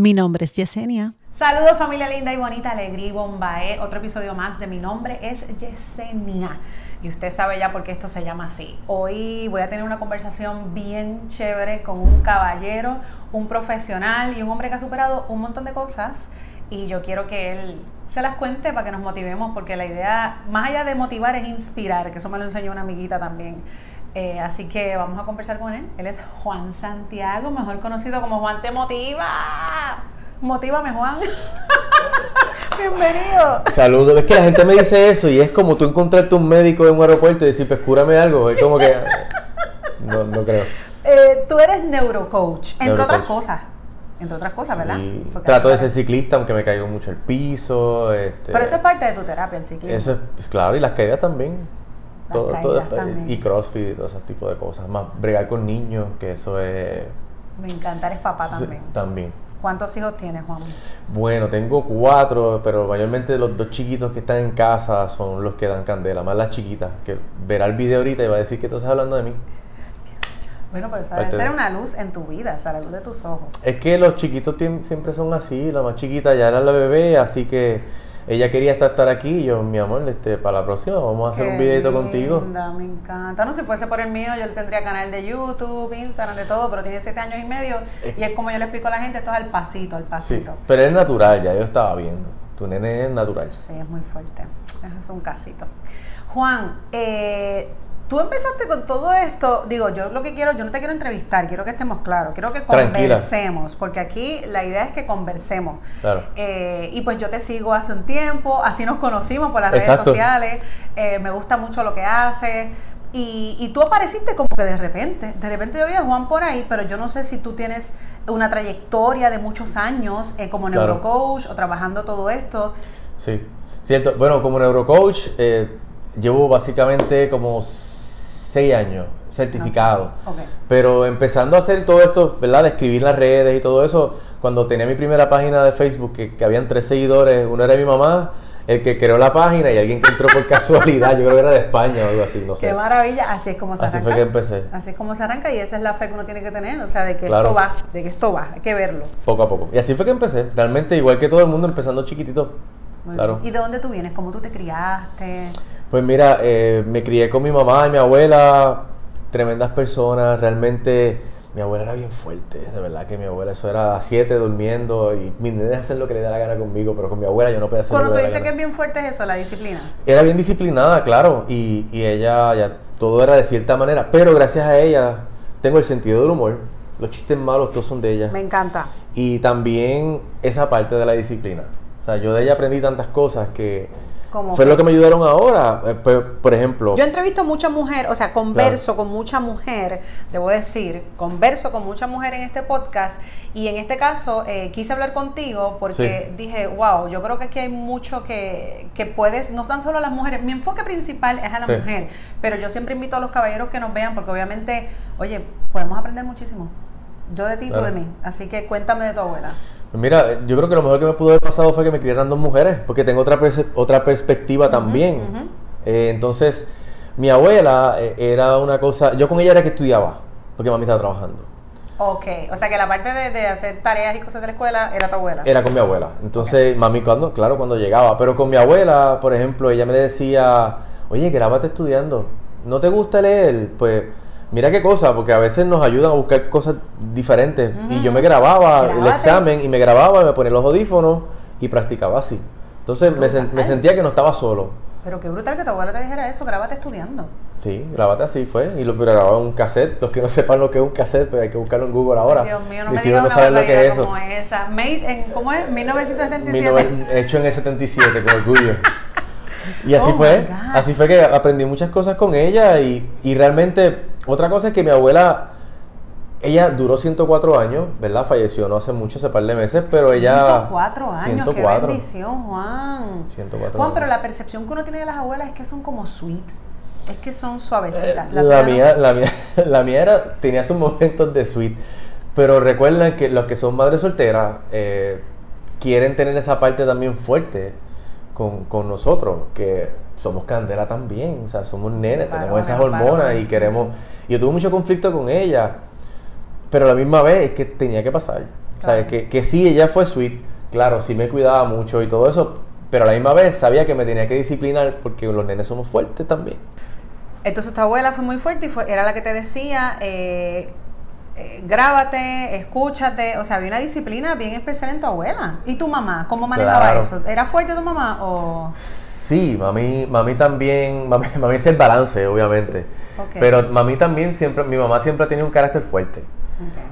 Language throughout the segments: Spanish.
Mi nombre es Yesenia. Saludos familia linda y bonita, Alegría y Bombae. Otro episodio más de Mi nombre es Yesenia. Y usted sabe ya por qué esto se llama así. Hoy voy a tener una conversación bien chévere con un caballero, un profesional y un hombre que ha superado un montón de cosas. Y yo quiero que él se las cuente para que nos motivemos, porque la idea, más allá de motivar, es inspirar, que eso me lo enseñó una amiguita también. Eh, así que vamos a conversar con él. Él es Juan Santiago, mejor conocido como Juan Te Motiva. Motívame, Juan. Bienvenido. Saludos. Es que la gente me dice eso y es como tú encontrarte un médico en un aeropuerto y decir, pues cúrame algo. Es como que. No, no creo. Eh, tú eres neurocoach, entre otras cosas. Entre otras cosas, ¿verdad? Trato de ser ciclista, aunque me caigo mucho el piso. Este, Pero eso es parte de tu terapia, el ciclismo. Eso es, pues, claro, y las caídas también. Todo, todo y crossfit y todo ese tipo de cosas. Más bregar con niños, que eso es. Me encanta, eres papá también. También. ¿Cuántos hijos tienes, Juan? Bueno, tengo cuatro, pero mayormente los dos chiquitos que están en casa son los que dan candela, más las chiquitas, que verá el video ahorita y va a decir que tú estás hablando de mí. Bueno, pero esa debe ser una luz en tu vida, esa la luz de tus ojos. Es que los chiquitos siempre son así, la más chiquita ya era la bebé, así que ella quería estar, aquí y yo, mi amor, este, para la próxima vamos a hacer un videito contigo. Me encanta. No, si fuese por el mío, yo tendría canal de YouTube, Instagram, de todo, pero tiene siete años y medio y es como yo le explico a la gente, esto es al pasito, al pasito. Sí, pero es natural, ya yo estaba viendo. Tu nene es natural. Sí, es muy fuerte. Es un casito. Juan, eh, tú empezaste con todo esto, digo, yo lo que quiero, yo no te quiero entrevistar, quiero que estemos claros, quiero que conversemos, porque aquí la idea es que conversemos. Claro. Eh, y pues yo te sigo hace un tiempo, así nos conocimos por las redes sociales, eh, me gusta mucho lo que haces. Y, tú apareciste como que de repente, de repente yo vi a Juan por ahí, pero yo no sé si tú tienes una trayectoria de muchos años eh, como neurocoach o trabajando todo esto. Sí, cierto. Bueno, como neurocoach llevo básicamente como seis años certificado. Pero empezando a hacer todo esto, ¿verdad? De escribir las redes y todo eso, cuando tenía mi primera página de Facebook, que, habían tres seguidores, uno era mi mamá, el que creó la página y alguien que entró por casualidad, yo creo que era de España o algo así, no sé. Qué maravilla, así es como se arranca. Así fue que empecé. Así es como se arranca y esa es la fe que uno tiene que tener, o sea, de que esto va, de que esto va, hay que verlo. Poco a poco. Y así fue que empecé, realmente igual que todo el mundo empezando chiquitito. claro. ¿Y de dónde tú vienes? ¿Cómo tú te criaste? Pues mira, eh, me crié con mi mamá y mi abuela, tremendas personas, realmente mi abuela era bien fuerte, de verdad que mi abuela, eso era a siete durmiendo y mis nenes hacen lo que le da la gana conmigo, pero con mi abuela yo no podía hacer Cuando tú dices que es bien fuerte es eso, la disciplina. Era bien disciplinada, claro, y, y ella ya todo era de cierta manera, pero gracias a ella tengo el sentido del humor, los chistes malos todos son de ella. Me encanta. Y también esa parte de la disciplina. O sea, yo de ella aprendí tantas cosas que fue lo que me ayudaron ahora, eh, por ejemplo. Yo entrevisto mucha mujer, o sea, converso con mucha mujer, debo decir, converso con mucha mujer en este podcast y en este caso eh, quise hablar contigo porque dije, wow, yo creo que aquí hay mucho que, que puedes, no tan solo a las mujeres, mi enfoque principal es a la mujer, pero yo siempre invito a los caballeros que nos vean porque obviamente, oye, podemos aprender muchísimo. Yo de ti, tú de mí. Así que cuéntame de tu abuela. Mira, yo creo que lo mejor que me pudo haber pasado fue que me criaran dos mujeres, porque tengo otra, otra perspectiva también. Eh, entonces, mi abuela eh, era una cosa, yo con ella era que estudiaba, porque mami estaba trabajando. Ok, o sea que la parte de, hacer tareas y cosas de la escuela era tu abuela. Era con mi abuela. Entonces, mami cuando, claro, cuando llegaba, pero con mi abuela, por ejemplo, ella me decía, oye, grábate estudiando, ¿no te gusta leer? Pues Mira qué cosa, porque a veces nos ayudan a buscar cosas diferentes. Y yo me grababa el examen y me grababa, me ponía los audífonos y practicaba así. Entonces me, sentía que no estaba solo. Pero qué brutal que tu abuela te dijera eso, grábate estudiando. Sí, grábate así fue. Y lo grababa en un cassette. Los que no sepan lo que es un cassette, pues hay que buscarlo en Google ahora. Dios mío, no me si no saben lo que es eso. Esa. Made en, ¿Cómo es? 1977. hecho en el 77, con orgullo. Y así oh fue, así fue que aprendí muchas cosas con ella y, y, realmente otra cosa es que mi abuela, ella duró 104 años, ¿verdad? Falleció no hace mucho, hace par de meses, pero ella... 104 años, 104. qué bendición, Juan. 104 Juan, pero la percepción que uno tiene de las abuelas es que son como sweet. Es que son suavecitas. Eh, la, mía, la, mía, la mía era, tenía sus momentos de sweet. Pero recuerden que los que son madres solteras eh, quieren tener esa parte también fuerte con, nosotros, que somos candela también, o sea, somos nenes, tenemos esas hormonas y queremos... Yo tuve mucho conflicto con ella, pero a la misma vez es que tenía que pasar. Que, que sí, ella fue sweet, claro, sí me cuidaba mucho y todo eso, pero a la misma vez sabía que me tenía que disciplinar porque los nenes somos fuertes también. Entonces tu abuela fue muy fuerte y fue, era la que te decía, eh, eh, grábate, escúchate, o sea, había una disciplina bien especial en tu abuela. ¿Y tu mamá? ¿Cómo manejaba eso? ¿Era fuerte tu mamá o...? Sí, mami, mami también, mami, mami es el balance, obviamente. Pero mami también siempre, mi mamá siempre ha tenido un carácter fuerte.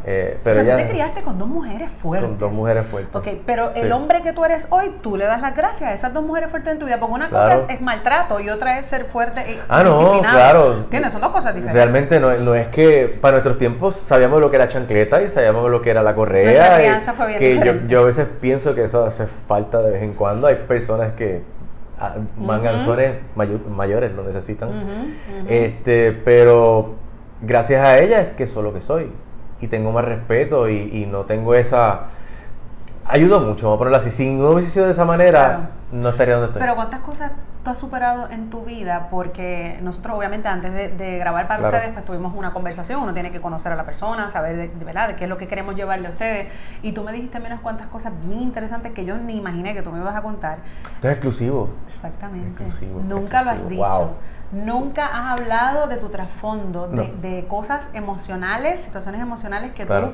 Eh, pero o sea, tú te criaste con dos mujeres fuertes. Con dos mujeres fuertes. Ok, pero el hombre que tú eres hoy, tú le das las gracias a esas dos mujeres fuertes en tu vida. Porque una cosa es, maltrato y otra es ser fuerte y Ah, no, claro. Tienes, son dos cosas diferentes. Realmente no, no, es que para nuestros tiempos sabíamos lo que era chancleta y sabíamos lo que era la correa. crianza fue bien que yo, yo, a veces pienso que eso hace falta de vez en cuando. Hay personas que ah, manganzones mayores lo necesitan. Este, pero gracias a ella es que soy lo que soy y tengo más respeto y, no tengo esa... Ayudo mucho, vamos a ponerlo así. Si no hubiese sido de esa manera, no estaría donde estoy. Pero ¿cuántas cosas tú has superado en tu vida? Porque nosotros obviamente antes de, grabar para ustedes, pues tuvimos una conversación, uno tiene que conocer a la persona, saber de, verdad de qué es lo que queremos llevarle a ustedes. Y tú me dijiste unas cuantas cosas bien interesantes que yo ni imaginé que tú me ibas a contar. es exclusivo. Exactamente. Nunca lo has dicho. Nunca has hablado de tu trasfondo, de, cosas emocionales, situaciones emocionales que tú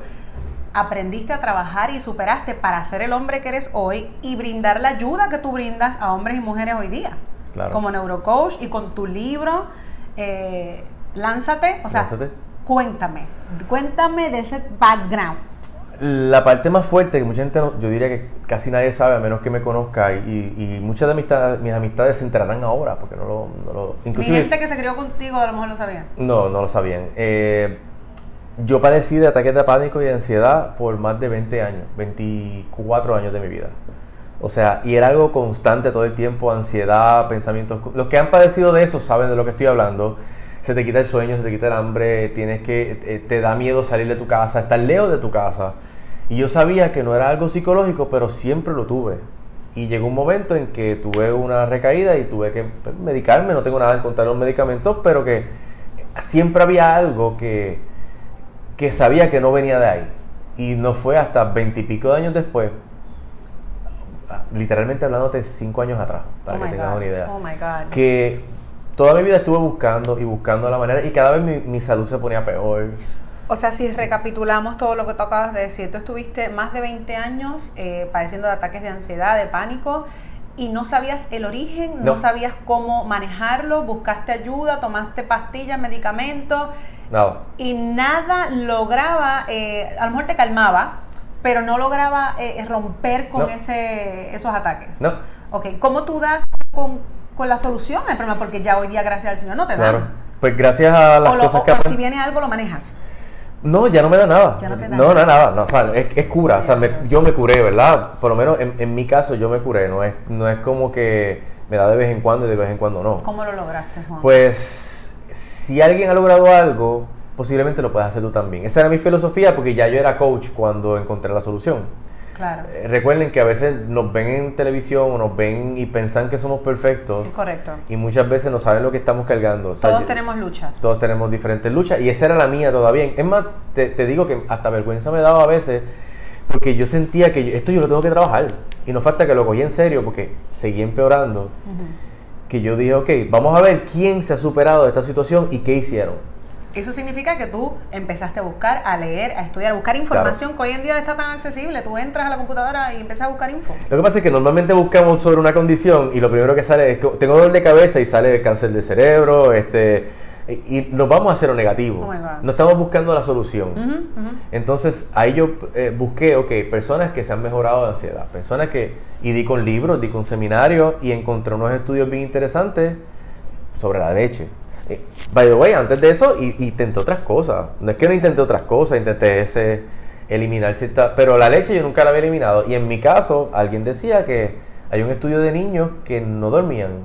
aprendiste a trabajar y superaste para ser el hombre que eres hoy y brindar la ayuda que tú brindas a hombres y mujeres hoy día. Como neurocoach y con tu libro, eh, Lánzate. O sea, cuéntame, cuéntame de ese background. La parte más fuerte que mucha gente, yo diría que casi nadie sabe, a menos que me conozca, y, muchas de mis amistades se enterarán ahora, porque no lo... No lo inclusive, gente que se crió contigo a lo mejor lo sabían. No, no lo sabían. Eh, yo padecí de ataques de pánico y de ansiedad por más de 20 años, 24 años de mi vida. O sea, y era algo constante todo el tiempo, ansiedad, pensamientos... Los que han padecido de eso saben de lo que estoy hablando se te quita el sueño, se te quita el hambre, tienes que, eh, te, da miedo salir de tu casa, estar lejos de tu casa. Y yo sabía que no era algo psicológico, pero siempre lo tuve. Y llegó un momento en que tuve una recaída y tuve que pues, medicarme, no tengo nada en contra de los medicamentos, pero que siempre había algo que, que sabía que no venía de ahí. Y no fue hasta veintipico de años después, literalmente hablándote cinco años atrás, para oh que tengas una idea, oh my God. que toda mi vida estuve buscando y buscando la manera y cada vez mi, mi salud se ponía peor. O sea, si recapitulamos todo lo que tú acabas de decir, tú estuviste más de 20 años eh, padeciendo de ataques de ansiedad, de pánico, y no sabías el origen, no, sabías cómo manejarlo, buscaste ayuda, tomaste pastillas, medicamentos. Nada. Y nada lograba, eh, a lo mejor te calmaba, pero no lograba eh, romper con ese, esos ataques. No. Ok, ¿cómo tú das con con la solución al problema, porque ya hoy día, gracias al Señor, no te claro. Pues gracias a las cosas que... O si viene algo, lo manejas. No, ya no me da nada. Ya no, te da no, nada. nada. No, o sea, es, cura. O sea, yo me curé, ¿verdad? Por lo menos en, mi caso yo me curé. No es, no es como que me da de vez en cuando y de vez en cuando no. ¿Cómo lo lograste, Juan? Pues si alguien ha logrado algo, posiblemente lo puedas hacer tú también. Esa era mi filosofía porque ya yo era coach cuando encontré la solución. Claro. Eh, recuerden que a veces nos ven en televisión o nos ven y pensan que somos perfectos. correcto. Y muchas veces no saben lo que estamos cargando. todos tenemos luchas. Todos tenemos diferentes luchas y esa era la mía todavía. Es más, te, digo que hasta vergüenza me daba a veces porque yo sentía que esto yo lo tengo que trabajar. Y no falta que lo cogí en serio porque seguí empeorando. Que yo dije, ok, vamos a ver quién se ha superado de esta situación y qué hicieron. Eso significa que tú empezaste a buscar, a leer, a estudiar, a buscar información que hoy en día está tan accesible. Tú entras a la computadora y empiezas a buscar info. Lo que pasa es que normalmente buscamos sobre una condición y lo primero que sale es que tengo dolor de cabeza y sale cáncer de cerebro, este y nos vamos a hacer lo negativo. Oh no estamos buscando la solución. Entonces ahí yo eh, busqué, ok, personas que se han mejorado de ansiedad, personas que, y di con libros, di con seminarios y encontré unos estudios bien interesantes sobre la leche. Eh, by the way, antes de eso intenté otras cosas. No es que no intenté otras cosas, intenté ese eliminar ciertas... Pero la leche yo nunca la había eliminado. Y en mi caso, alguien decía que hay un estudio de niños que no dormían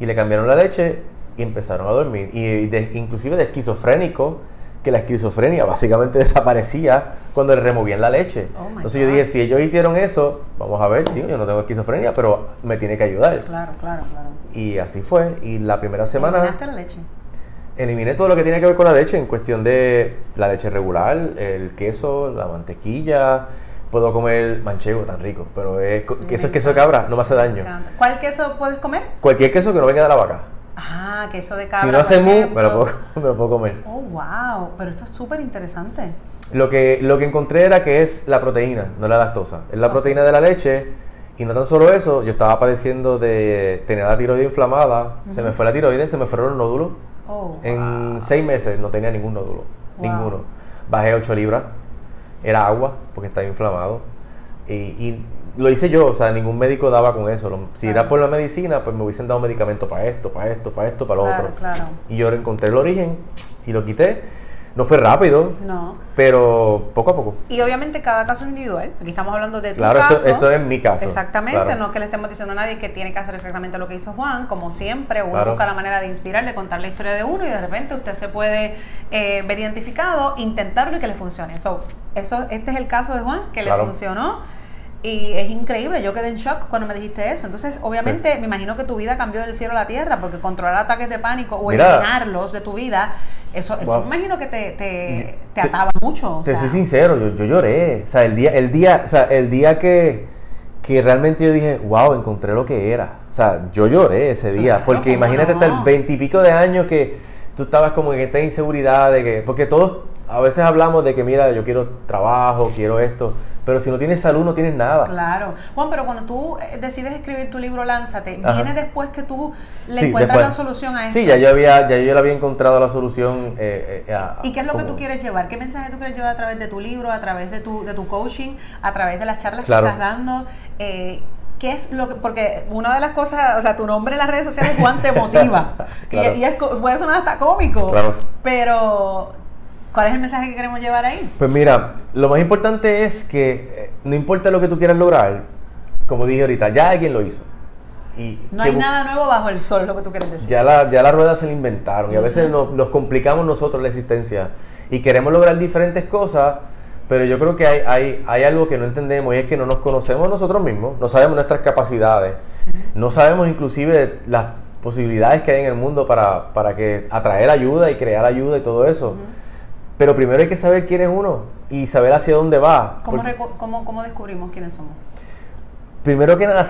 y le cambiaron la leche y empezaron a dormir. Y inclusive de esquizofrénico, que la esquizofrenia básicamente desaparecía cuando le removían la leche. Oh Entonces yo dije, si ellos hicieron eso, vamos a ver, yo no tengo esquizofrenia, pero me tiene que ayudar. Claro, claro, claro. Y así fue. Y la primera semana... ¿Eliminaste la leche? eliminé todo lo que tiene que ver con la leche en cuestión de la leche regular, el queso, la mantequilla, Puedo comer manchego tan rico, pero es, eso es queso de cabra, no me hace daño. ¿Cuál queso puedes comer? Cualquier queso que no venga de la vaca. Ah, queso de cabra. Si no hace mu, me lo, puedo, me lo puedo comer. Oh, wow, pero esto es súper interesante. Lo que, lo que encontré era que es la proteína, no la lactosa. Es la proteína de la leche. Y no tan solo eso, yo estaba padeciendo de tener la tiroides inflamada. Se me fue la tiroides, se me fueron los nódulos. Oh, en seis meses no tenía ningún nódulo. Ninguno. Bajé 8 libras. Era agua, porque estaba inflamado. Y, lo hice yo, o sea, ningún médico daba con eso. Si era por la medicina, pues me hubiesen dado medicamento para esto, para esto, para esto, para lo otro. Y yo encontré el origen y lo quité no fue rápido. No. Pero poco a poco. Y obviamente cada caso es individual. Aquí estamos hablando de tu claro, caso. Esto, esto, es mi caso. Exactamente. No es que le estemos diciendo a nadie que tiene que hacer exactamente lo que hizo Juan. Como siempre, uno busca la manera de inspirarle, contar la historia de uno y de repente usted se puede eh, ver identificado, intentarlo y que le funcione. So, eso, este es el caso de Juan, que le funcionó y es increíble, yo quedé en shock cuando me dijiste eso. Entonces, obviamente, me imagino que tu vida cambió del cielo a la tierra, porque controlar ataques de pánico o eliminarlos de tu vida, eso, eso me imagino que te, te, te ataba mucho. Te soy sincero, yo, yo, lloré. O sea, el día, el día, o sea, el día que, que realmente yo dije, wow, encontré lo que era. O sea, yo lloré ese día, porque imagínate hasta el veintipico de años que tú estabas como en esta inseguridad de que, porque todos a veces hablamos de que, mira, yo quiero trabajo, quiero esto, pero si no tienes salud no tienes nada. Claro. Juan, pero cuando tú eh, decides escribir tu libro Lánzate, ¿viene después que tú le encuentras la solución a esto? Sí, ya yo, había, ya yo le había encontrado la solución. Eh, eh, ¿Y qué es lo que tú quieres llevar? ¿Qué mensaje tú quieres llevar a través de tu libro, a través de tu, de tu coaching, a través de las charlas que estás dando? ¿Qué es lo que.? Porque una de las cosas, o sea, tu nombre en las redes sociales, Juan, te motiva. y, es, puede sonar hasta cómico. Claro. Pero ¿Cuál es el mensaje que queremos llevar ahí? Pues mira, lo más importante es que eh, no importa lo que tú quieras lograr, como dije ahorita, ya alguien lo hizo. Y no hay nada nuevo bajo el sol, lo que tú quieres decir. Ya la, ya la rueda se la inventaron y a veces nos, complicamos nosotros la existencia y queremos lograr diferentes cosas, pero yo creo que hay, hay, hay algo que no entendemos y es que no nos conocemos nosotros mismos, no sabemos nuestras capacidades, no sabemos inclusive las posibilidades que hay en el mundo para, para que atraer ayuda y crear ayuda y todo eso. Pero primero hay que saber quién es uno y saber hacia dónde va. ¿Cómo, cómo, descubrimos quiénes somos? Primero que nada,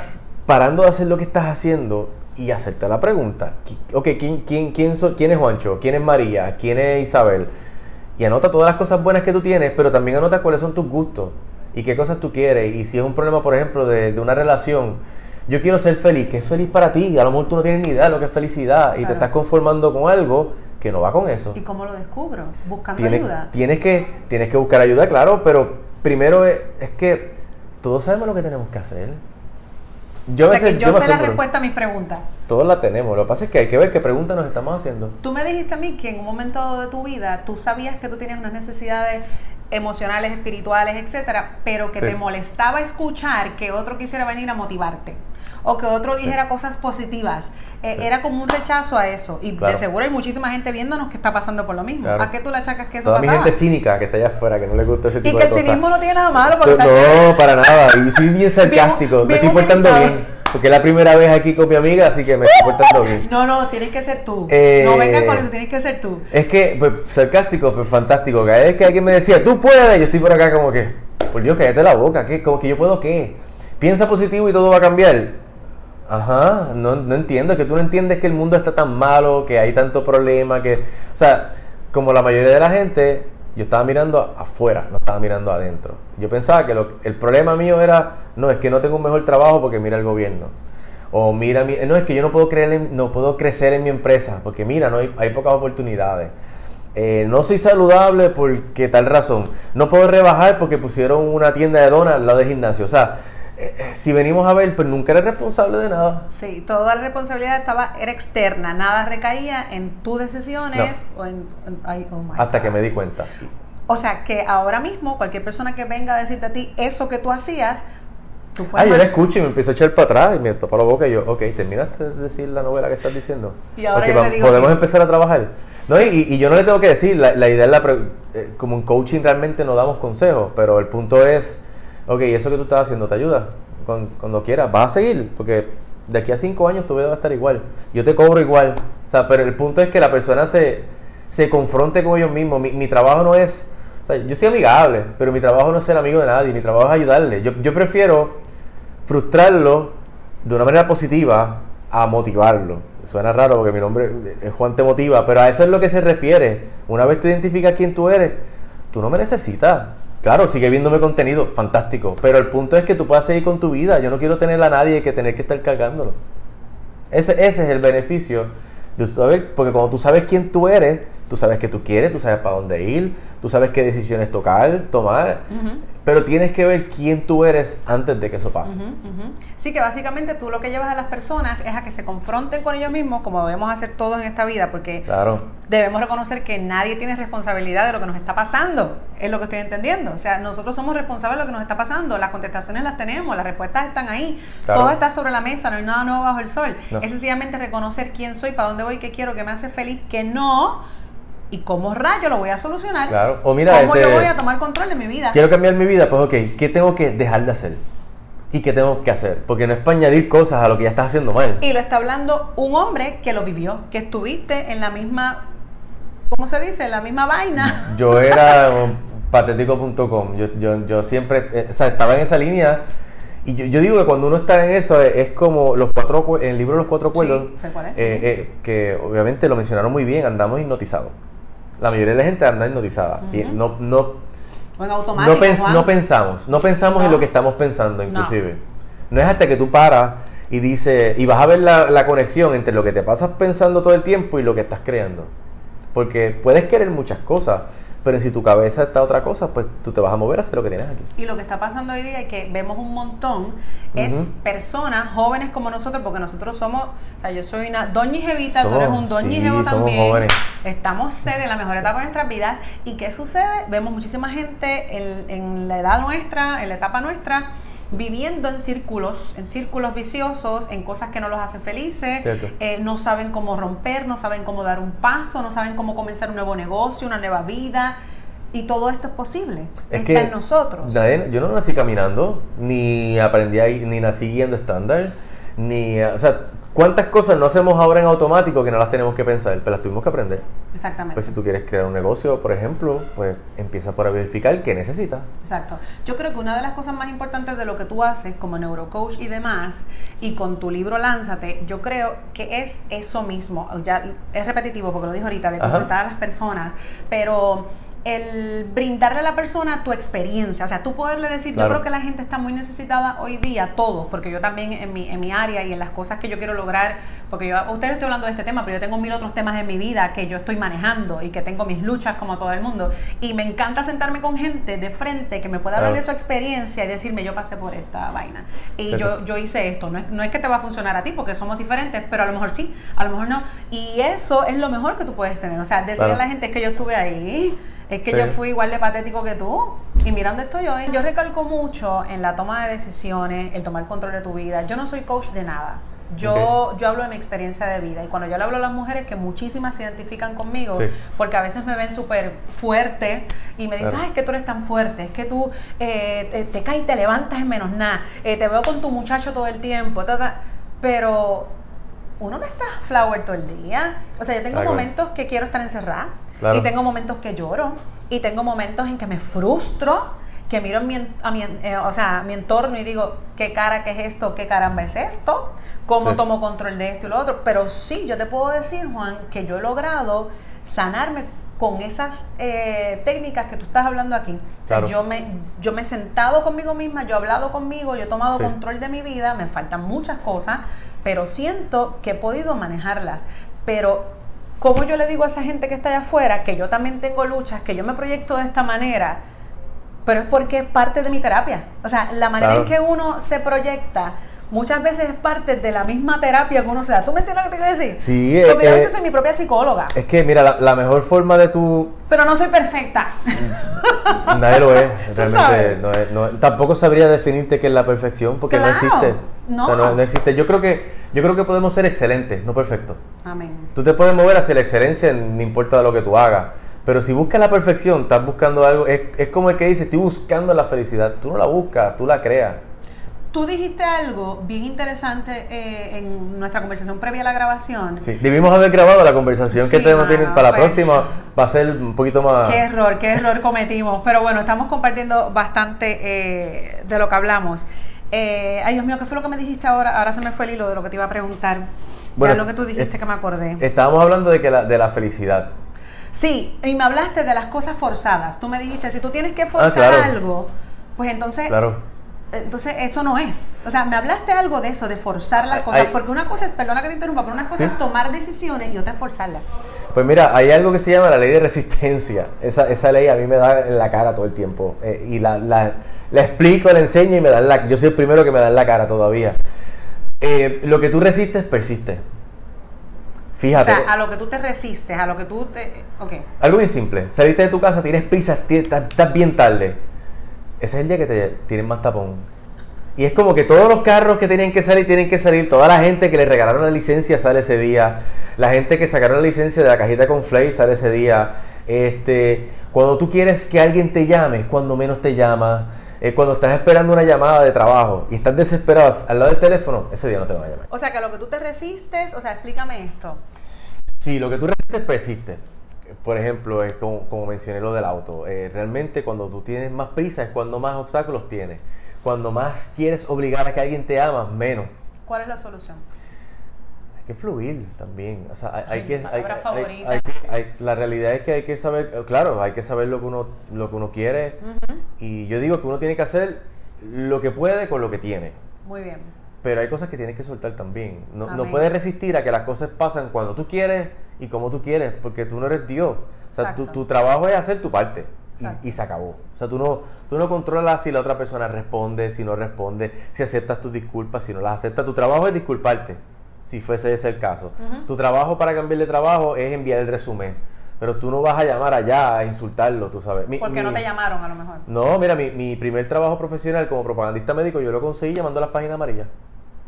parando de hacer lo que estás haciendo y hacerte la pregunta. Ok, ¿quién, quién, quién, quién es Juancho? ¿Quién es María? ¿Quién es Isabel? Y anota todas las cosas buenas que tú tienes, pero también anota cuáles son tus gustos y qué cosas tú quieres. Y si es un problema, por ejemplo, de, de una relación, yo quiero ser feliz. ¿Qué es feliz para ti? A lo mejor tú no tienes ni idea de lo que es felicidad y te estás conformando con algo que no va con eso. ¿Y cómo lo descubro? Buscando ayuda. Tienes que, tienes que buscar ayuda, claro, pero primero es, que todos sabemos lo que tenemos que hacer. Yo, sé la respuesta a mis preguntas. Todos la tenemos. Lo que pasa es que hay que ver qué preguntas nos estamos haciendo. Tú me dijiste a mí que en un momento de tu vida tú sabías que tú tenías unas necesidades emocionales, espirituales, etcétera, pero que te molestaba escuchar que otro quisiera venir a motivarte o que otro dijera cosas positivas. Eh, era como un rechazo a eso. Y de seguro hay muchísima gente viéndonos que está pasando por lo mismo. ¿A qué tú le achacas que eso Toda mi gente cínica que está allá afuera, que no le gusta ese tipo de cosas. Y que el cinismo no tiene nada malo. no, para nada. Y soy bien sarcástico. me estoy portando bien. Porque es la primera vez aquí con mi amiga, así que me estoy portando bien. No, no, tienes que ser tú. Eh, no vengas con eso, tienes que ser tú. Es que, pues, sarcástico, pues fantástico. Cada vez que alguien me decía, tú puedes, yo estoy por acá como que, por Dios, cállate la boca, ¿qué? Como que yo puedo qué. Piensa positivo y todo va a cambiar. Ajá, no, no entiendo, que tú no entiendes que el mundo está tan malo, que hay tanto problema, que... O sea, como la mayoría de la gente, yo estaba mirando afuera, no estaba mirando adentro. Yo pensaba que el problema mío era, no, es que no tengo un mejor trabajo porque mira el gobierno. O mira, no, es que yo no puedo, creer no puedo crecer en mi empresa porque mira, no hay, hay pocas oportunidades. Eh, no soy saludable porque tal razón. No puedo rebajar porque pusieron una tienda de donas al lado del gimnasio. O sea, eh, eh, si venimos a ver, pues nunca eres responsable de nada. Sí, toda la responsabilidad estaba, era externa, nada recaía en tus decisiones o en... Oh hasta que me di cuenta. O sea, que ahora mismo cualquier persona que venga a decirte a ti eso que tú hacías, tú puedes... Ah, yo la escucho y me empiezo a echar para atrás y me topa la boca y yo, ok, terminaste de decir la novela que estás diciendo. Y ahora podemos empezar a trabajar. No, y, yo no le tengo que decir, la, idea es la... Eh, como un coaching realmente no damos consejos, pero el punto es ok, eso que tú estás haciendo te ayuda. Cuando, quieras, vas a seguir, porque de aquí a cinco años tu vida va a estar igual. Yo te cobro igual. O sea, pero el punto es que la persona se, se confronte con ellos mismos. Mi, trabajo no es, o yo soy amigable, pero mi trabajo no es ser amigo de nadie, mi trabajo es ayudarle. Yo, yo prefiero frustrarlo de una manera positiva a motivarlo. Suena raro porque mi nombre es Juan te motiva, pero a eso es lo que se refiere. Una vez tú identificas quién tú eres, tú no me necesitas. Claro, sigue viéndome contenido, fantástico. Pero el punto es que tú puedas seguir con tu vida. Yo no quiero tener a nadie que tener que estar cargándolo. Ese, ese es el beneficio de saber, porque cuando tú sabes quién tú eres, tú sabes qué tú quieres, tú sabes para dónde ir, tú sabes qué decisiones tocar, tomar, pero tienes que ver quién tú eres antes de que eso pase. Sí, que básicamente tú lo que llevas a las personas es a que se confronten con ellos mismos, como debemos hacer todos en esta vida, porque debemos reconocer que nadie tiene responsabilidad de lo que nos está pasando, es lo que estoy entendiendo. O sea, nosotros somos responsables de lo que nos está pasando, las contestaciones las tenemos, las respuestas están ahí, todo está sobre la mesa, no hay nada nuevo bajo el sol. Es sencillamente reconocer quién soy, para dónde voy, qué quiero, qué me hace feliz, que no ¿Y cómo rayo lo voy a solucionar? Claro. O mira, ¿Cómo yo este, voy a tomar control de mi vida? Quiero cambiar mi vida, pues ok, ¿qué tengo que dejar de hacer? ¿Y qué tengo que hacer? Porque no es para añadir cosas a lo que ya estás haciendo mal. Y lo está hablando un hombre que lo vivió, que estuviste en la misma, ¿cómo se dice? En la misma vaina. Yo era patético.com, yo, yo, yo siempre, eh, o sea, estaba en esa línea. Y yo, yo, digo que cuando uno está en eso es, como los cuatro, en el libro Los Cuatro Cuerdos, sí, eh, eh, que obviamente lo mencionaron muy bien, andamos hipnotizados la mayoría de la gente anda hipnotizada. No, no, no, pensamos, no pensamos en lo que estamos pensando inclusive. No. es hasta que tú paras y dices, y vas a ver la, la conexión entre lo que te pasas pensando todo el tiempo y lo que estás creando. Porque puedes querer muchas cosas, pero si tu cabeza está otra cosa, pues tú te vas a mover hacia lo que tienes aquí. Y lo que está pasando hoy día es que vemos un montón, es personas jóvenes como nosotros, porque nosotros somos, o sea, yo soy una doña Jevita, tú eres un doña sí, también. Jóvenes. Estamos sede en la mejor etapa de nuestras vidas. ¿Y qué sucede? Vemos muchísima gente en, en la edad nuestra, en la etapa nuestra, viviendo en círculos, en círculos viciosos, en cosas que no los hacen felices, eh, no saben cómo romper, no saben cómo dar un paso, no saben cómo comenzar un nuevo negocio, una nueva vida. Y todo esto es posible. Está en nosotros. yo no nací caminando, ni aprendí ahí, ni nací guiando estándar, ni. O sea, ¿Cuántas cosas no hacemos ahora en automático que no las tenemos que pensar? Pero las tuvimos que aprender. Exactamente. Pues si tú quieres crear un negocio, por ejemplo, pues empieza por verificar qué necesitas. Exacto. Yo creo que una de las cosas más importantes de lo que tú haces como neurocoach y demás, y con tu libro Lánzate, yo creo que es eso mismo. Ya es repetitivo porque lo dijo ahorita, de confrontar a las personas, pero el brindarle a la persona tu experiencia, o sea, tú poderle decir, yo creo que la gente está muy necesitada hoy día, todos, porque yo también en mi, en mi área y en las cosas que yo quiero lograr, porque yo, ustedes estoy hablando de este tema, pero yo tengo mil otros temas en mi vida que yo estoy manejando y que tengo mis luchas como todo el mundo, y me encanta sentarme con gente de frente que me pueda hablar de su experiencia y decirme, yo pasé por esta vaina, y yo, yo hice esto, no es, no es que te va a funcionar a ti, porque somos diferentes, pero a lo mejor sí, a lo mejor no, y eso es lo mejor que tú puedes tener, o sea, decirle a la gente que yo estuve ahí, es que yo fui igual de patético que tú. Y mirando esto yo, yo recalco mucho en la toma de decisiones, el tomar control de tu vida. Yo no soy coach de nada. Yo, yo hablo de mi experiencia de vida. Y cuando yo le hablo a las mujeres que muchísimas se identifican conmigo porque a veces me ven súper fuerte y me dicen, ay, es que tú eres tan fuerte, es que tú eh, te, caes y te levantas en menos nada, eh, te veo con tu muchacho todo el tiempo, pero uno no está flower todo el día. O sea, yo tengo momentos que quiero estar encerrada y tengo momentos que lloro y tengo momentos en que me frustro, que miro mi, a mi, eh, o sea, mi entorno y digo, ¿qué cara que es esto? ¿Qué caramba es esto? ¿Cómo tomo control de esto y lo otro? Pero sí, yo te puedo decir, Juan, que yo he logrado sanarme con esas eh, técnicas que tú estás hablando aquí. yo, me, yo me he sentado conmigo misma, yo he hablado conmigo, yo he tomado control de mi vida, me faltan muchas cosas, pero siento que he podido manejarlas. Pero, ¿cómo yo le digo a esa gente que está allá afuera que yo también tengo luchas, que yo me proyecto de esta manera? Pero es porque es parte de mi terapia. O sea, la manera en que uno se proyecta muchas veces es parte de la misma terapia que uno se da. ¿Tú me entiendes lo que te quiero decir? Sí, Porque yo a veces soy mi propia psicóloga. Es que, mira, la, mejor forma de tu... Pero no soy perfecta. Nadie lo es, realmente. No tampoco sabría definirte qué es la perfección, porque no existe. No. no. existe. Yo creo que yo creo que podemos ser excelentes, no perfectos. Amén. Tú te puedes mover hacia la excelencia, no importa lo que tú hagas. Pero si buscas la perfección, estás buscando algo, es, es como el que dice, estoy buscando la felicidad. Tú no la buscas, tú la creas. Tú dijiste algo bien interesante eh, en nuestra conversación previa a la grabación. Sí, debimos haber grabado la conversación que tenemos para la pues, próxima. Va a ser un poquito más... Qué error, qué error cometimos. Pero bueno, estamos compartiendo bastante eh, de lo que hablamos. Eh, ay, Dios mío, ¿qué fue lo que me dijiste ahora? Ahora se me fue el hilo de lo que te iba a preguntar. Bueno, lo que tú dijiste que me acordé. Estábamos hablando de, que la, de la felicidad. Sí, y me hablaste de las cosas forzadas. Tú me dijiste, si tú tienes que ah, forzar algo, pues entonces... Claro entonces, eso no es. O sea, me hablaste algo de eso, de forzar las cosas. porque una cosa es, perdona que te interrumpa, pero una cosa es tomar decisiones y otra es forzarlas. Pues mira, hay algo que se llama la ley de resistencia. Esa, esa ley a mí me da en la cara todo el tiempo. Eh, y la, la, explico, la enseño y me da la Yo soy el primero que me da en la cara todavía. Eh, lo que tú resistes, persiste. Fíjate. O sea, a lo que tú te resistes, a lo que tú te. Ok. Algo bien simple. Saliste de tu casa, tienes prisa, estás bien tarde ese es el día que te tienen más tapón. Y es como que todos los carros que tienen que salir, tienen que salir. Toda la gente que le regalaron la licencia sale ese día. La gente que sacaron la licencia de la cajita con Flay sale ese día. Este, cuando tú quieres que alguien te llame, es cuando menos te llama. Eh, cuando estás esperando una llamada de trabajo y estás desesperado al lado del teléfono, ese día no te van a llamar. O sea, que lo que tú te resistes, o sea, explícame esto. Sí, lo que tú resistes persiste por ejemplo, es como, mencioné lo del auto. Eh, realmente cuando tú tienes más prisa es cuando más obstáculos tienes. Cuando más quieres obligar a que alguien te ama, menos. ¿Cuál es la solución? Hay que fluir también. O sea, hay, que, la realidad es que hay que saber, claro, hay que saber lo que uno, lo que uno quiere. Y yo digo que uno tiene que hacer lo que puede con lo que tiene. Muy bien. Pero hay cosas que tienes que soltar también. No, no puedes resistir a que las cosas pasan cuando tú quieres y como tú quieres, porque tú no eres Dios. O sea, tu, tu, trabajo es hacer tu parte y, se acabó. O sea, tú no, tú no controlas si la otra persona responde, si no responde, si aceptas tus disculpas, si no las aceptas. Tu trabajo es disculparte, si fuese ese el caso. Tu trabajo para cambiar de trabajo es enviar el resumen. Pero tú no vas a llamar allá a insultarlo, tú sabes. ¿Por qué no te llamaron a lo mejor? No, mira, mi, mi primer trabajo profesional como propagandista médico yo lo conseguí llamando a las páginas amarillas.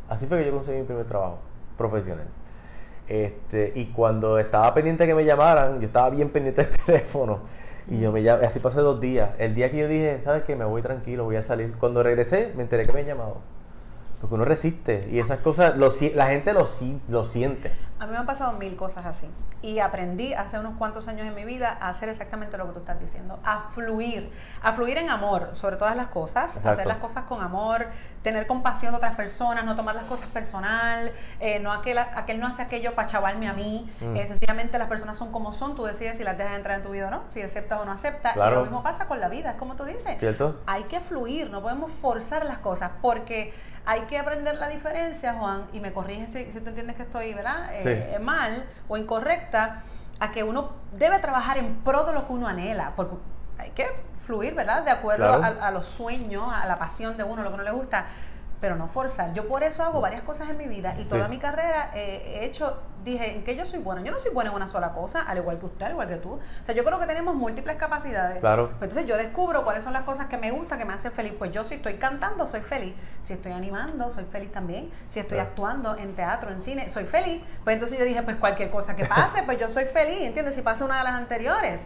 Así fue que yo conseguí mi primer trabajo profesional. Este, y cuando estaba pendiente que me llamaran, yo estaba bien pendiente del teléfono. Y yo me llamé, así pasé dos días. El día que yo dije, ¿sabes qué? Me voy tranquilo, voy a salir. Cuando regresé, me enteré que me habían llamado. Porque uno resiste. Y esas cosas, lo, la gente lo, lo siente. A mí me han pasado mil cosas así. Y aprendí hace unos cuantos años en mi vida a hacer exactamente lo que tú estás diciendo. A fluir. A fluir en amor sobre todas las cosas. Hacer las cosas con amor. Tener compasión de otras personas. No tomar las cosas personal. Eh, no aquel, aquel no hace aquello para chavarme a mí. Mm. Eh, sencillamente las personas son como son. Tú decides si las dejas entrar en tu vida o no. Si aceptas o no aceptas. Y lo mismo pasa con la vida. Es como tú dices. ¿Cierto? Hay que fluir. No podemos forzar las cosas. Porque hay que aprender la diferencia, Juan, y me corriges si, tú entiendes que estoy ¿verdad? Eh, mal o incorrecta, a que uno debe trabajar en pro de lo que uno anhela, porque hay que fluir, ¿verdad? De acuerdo a, a, los sueños, a la pasión de uno, lo que no le gusta pero no forzar. Yo por eso hago varias cosas en mi vida y toda mi carrera he hecho, dije, ¿en qué yo soy buena? Yo no soy buena en una sola cosa, al igual que usted, al igual que tú. O sea, yo creo que tenemos múltiples capacidades. Claro. Pues entonces yo descubro cuáles son las cosas que me gustan, que me hacen feliz. Pues yo si estoy cantando, soy feliz. Si estoy animando, soy feliz también. Si estoy actuando en teatro, en cine, soy feliz. Pues entonces yo dije, pues cualquier cosa que pase, pues yo soy feliz, ¿entiendes? Si pasa una de las anteriores.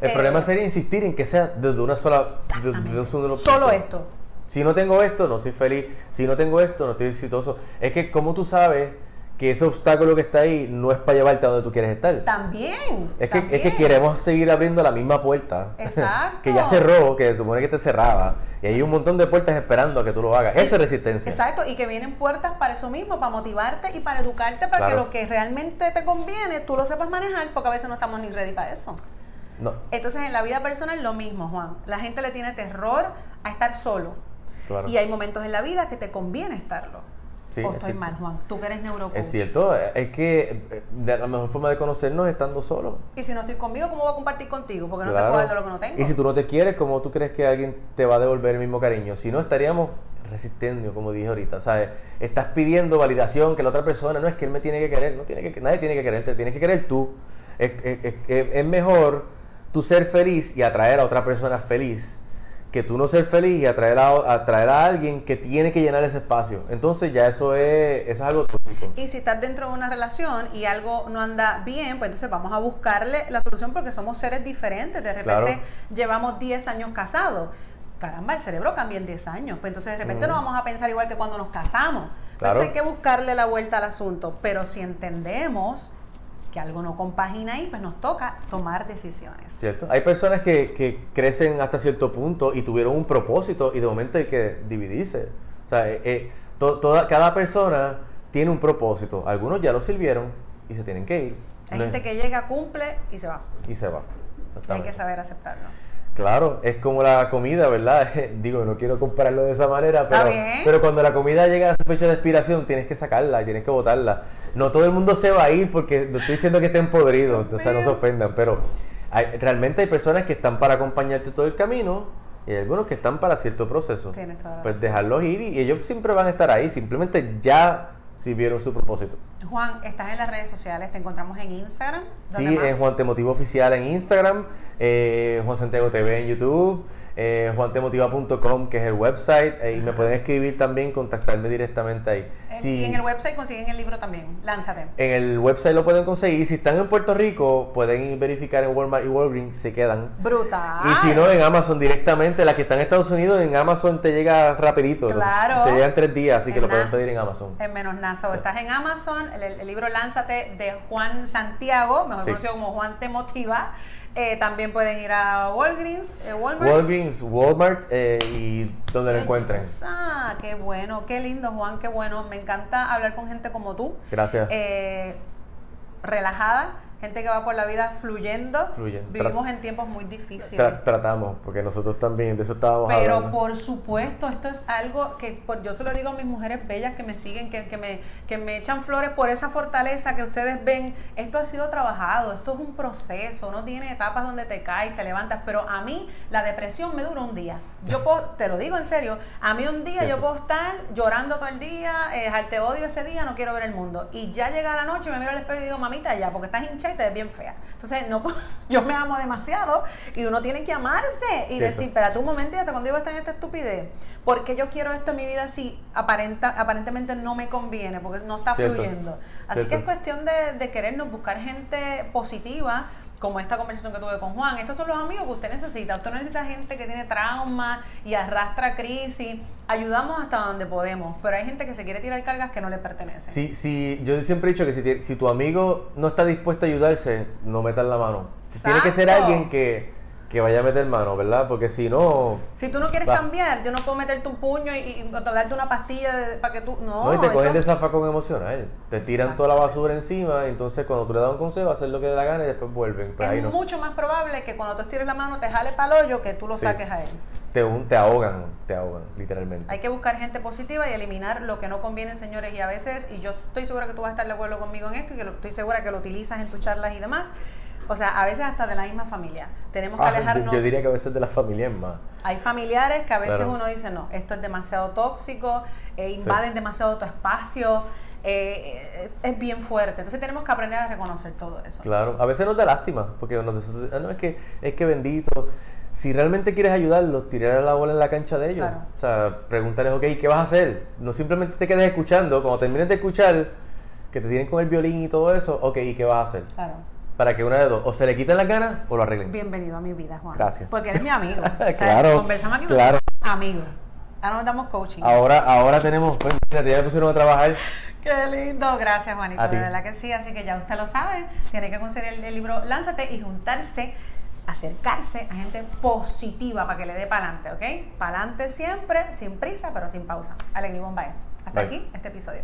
El problema eh, sería insistir en que sea desde una sola, un solo Solo esto. Si no tengo esto, no soy feliz. Si no tengo esto, no estoy exitoso. Es que como tú sabes que ese obstáculo que está ahí no es para llevarte a donde tú quieres estar. También. Es, Que, es que queremos seguir abriendo la misma puerta. Exacto. que ya cerró, que se supone que te cerraba. Y hay un montón de puertas esperando a que tú lo hagas. Eso es resistencia. Exacto. Y que vienen puertas para eso mismo, para motivarte y para educarte, para que lo que realmente te conviene, tú lo sepas manejar, porque a veces no estamos ni ready para eso. No. Entonces en la vida personal lo mismo, Juan. La gente le tiene terror a estar solo y hay momentos en la vida que te conviene estarlo. Sí, o estoy mal, Juan. Tú que eres neurocoach. Es cierto. Es que eh, la mejor forma de conocernos es estando solo. Y si no estoy conmigo, ¿cómo voy a compartir contigo? Porque no te puedo dar lo que no tengo. Y si tú no te quieres, ¿cómo tú crees que alguien te va a devolver el mismo cariño? Si no, estaríamos resistiendo, como dije ahorita, ¿sabes? Estás pidiendo validación que la otra persona, no es que él me tiene que querer, no tiene que, nadie tiene que quererte, tienes que querer tú. Es, es, es mejor tú ser feliz y atraer a otra persona feliz que tú no ser feliz y atraer a, atraer a alguien que tiene que llenar ese espacio. Entonces ya eso es, eso es algo tóxico. Y si estás dentro de una relación y algo no anda bien, pues entonces vamos a buscarle la solución porque somos seres diferentes. De repente llevamos 10 años casados caramba, el cerebro cambia en 10 años. Pues entonces de repente no vamos a pensar igual que cuando nos casamos. Entonces hay que buscarle la vuelta al asunto. Pero si entendemos que algo no compagina ahí, pues nos toca tomar decisiones. Cierto. Hay personas que, que crecen hasta cierto punto y tuvieron un propósito y de momento hay que dividirse. O sea, eh, eh, toda, cada persona tiene un propósito. Algunos ya lo sirvieron y se tienen que ir. Hay gente que llega, cumple y se va. Y se va. hay que saber aceptarlo. Claro, es como la comida, ¿verdad? Digo, no quiero compararlo de esa manera, pero, pero cuando la comida llega a su fecha de expiración, tienes que sacarla y tienes que botarla. No todo el mundo se va a ir porque no estoy diciendo que estén podridos, o sea, no se ofendan, pero realmente hay personas que están para acompañarte todo el camino y hay algunos que están para cierto proceso. Tienes pues dejarlos ir y ellos siempre van a estar ahí, simplemente ya si vieron su propósito. Juan, estás en las redes sociales, te encontramos en Instagram. Sí, en Juan Te Oficial en Instagram, eh, Juan Santiago TV en YouTube eh, juantemotiva.com, que es el website, eh, y me pueden escribir también, contactarme directamente ahí. y en el website consiguen el libro también, lánzate. En el website lo pueden conseguir, si están en Puerto Rico, pueden verificar en Walmart y Walgreens, se quedan. Brutal. Y si no, en Amazon directamente, las que están en Estados Unidos, en Amazon te llega rapidito. Claro. te llegan tres días, así que lo pueden pedir en Amazon. En menos nada. Estás en Amazon, el, libro Lánzate de Juan Santiago, mejor conocido como Juan Te Motiva. Eh, también pueden ir a Walgreens, eh, Walmart. Walgreens, Walmart eh, y donde lo encuentren. Ah, qué bueno, qué lindo, Juan, qué bueno. Me encanta hablar con gente como tú. Gracias. relajada gente que va por la vida fluyendo. Vivimos en tiempos muy difíciles. tratamos, porque nosotros también, de eso estábamos Pero hablando. Pero por supuesto, esto es algo que yo se lo digo a mis mujeres bellas que me siguen, que, que, me, que me echan flores por esa fortaleza que ustedes ven. Esto ha sido trabajado, esto es un proceso, no tiene etapas donde te caes, te levantas, pero a mí la depresión me dura un día. Yo puedo, te lo digo en serio, a mí un día yo puedo estar llorando todo el día, eh, te odio ese día, no quiero ver el mundo. Y ya llega la noche, me miro al espejo y digo, mamita, ya, porque estás hinchada y te ves bien fea. Entonces, no, yo me amo demasiado y uno tiene que amarse y decir, espérate un momento hasta cuando yo voy a estar en esta estupidez. porque yo quiero esto en mi vida si aparenta, aparentemente no me conviene? Porque no está fluyendo. Así que es cuestión de, de querernos buscar gente positiva como esta conversación que tuve con Juan. Estos son los amigos que usted necesita. Usted necesita gente que tiene trauma y arrastra crisis. Ayudamos hasta donde podemos, pero hay gente que se quiere tirar cargas que no le pertenecen. Sí, sí, yo siempre he dicho que si, si tu amigo no está dispuesto a ayudarse, no metas la mano. Tiene que ser alguien que que vaya a meter mano, ¿verdad? Porque si no... Si tú no quieres cambiar, yo no puedo meterte un puño y, y darte una pastilla para que tú... No, no y te cogen de zafacón emocional. Te tiran toda la basura encima y entonces cuando tú le das un consejo, hacer lo que dé la gana y después vuelven. Pues es mucho más probable que cuando tú estires la mano te jale para el hoyo que tú lo saques a él. Te, te ahogan, te ahogan, literalmente. Hay que buscar gente positiva y eliminar lo que no conviene, señores. Y a veces, y yo estoy segura que tú vas a estar de acuerdo conmigo en esto y que estoy segura que lo utilizas en tus charlas y demás o sea, a veces hasta de la misma familia. Tenemos que ah, alejarnos. Yo, diría que a veces de la familia es más. Hay familiares que a veces uno dice, no, esto es demasiado tóxico, eh, invaden demasiado tu espacio. Eh, es bien fuerte. Entonces tenemos que aprender a reconocer todo eso. Claro, a veces nos da lástima, porque ah, no, es que es que bendito. Si realmente quieres ayudarlos, tirar la bola en la cancha de ellos. O sea, pregúntales, ok, ¿qué vas a hacer? No simplemente te quedes escuchando. Cuando termines de escuchar, que te tienen con el violín y todo eso, ok, ¿y qué vas a hacer? Claro para que una de dos, o se le quiten las ganas o lo arreglen. Bienvenido a mi vida, Juan. Gracias. Porque eres mi amigo. claro. conversamos aquí claro. amigo. Ahora nos damos coaching. Ahora, ahora tenemos, pues mira, ya me pusieron a trabajar. Qué lindo, gracias Juanito, de verdad que sí, así que ya usted lo sabe, tiene que conseguir el, libro Lánzate y juntarse, acercarse a gente positiva para que le dé para adelante, ¿ok? Para adelante siempre, sin prisa, pero sin pausa. Alegría Bombay. Hasta aquí este episodio.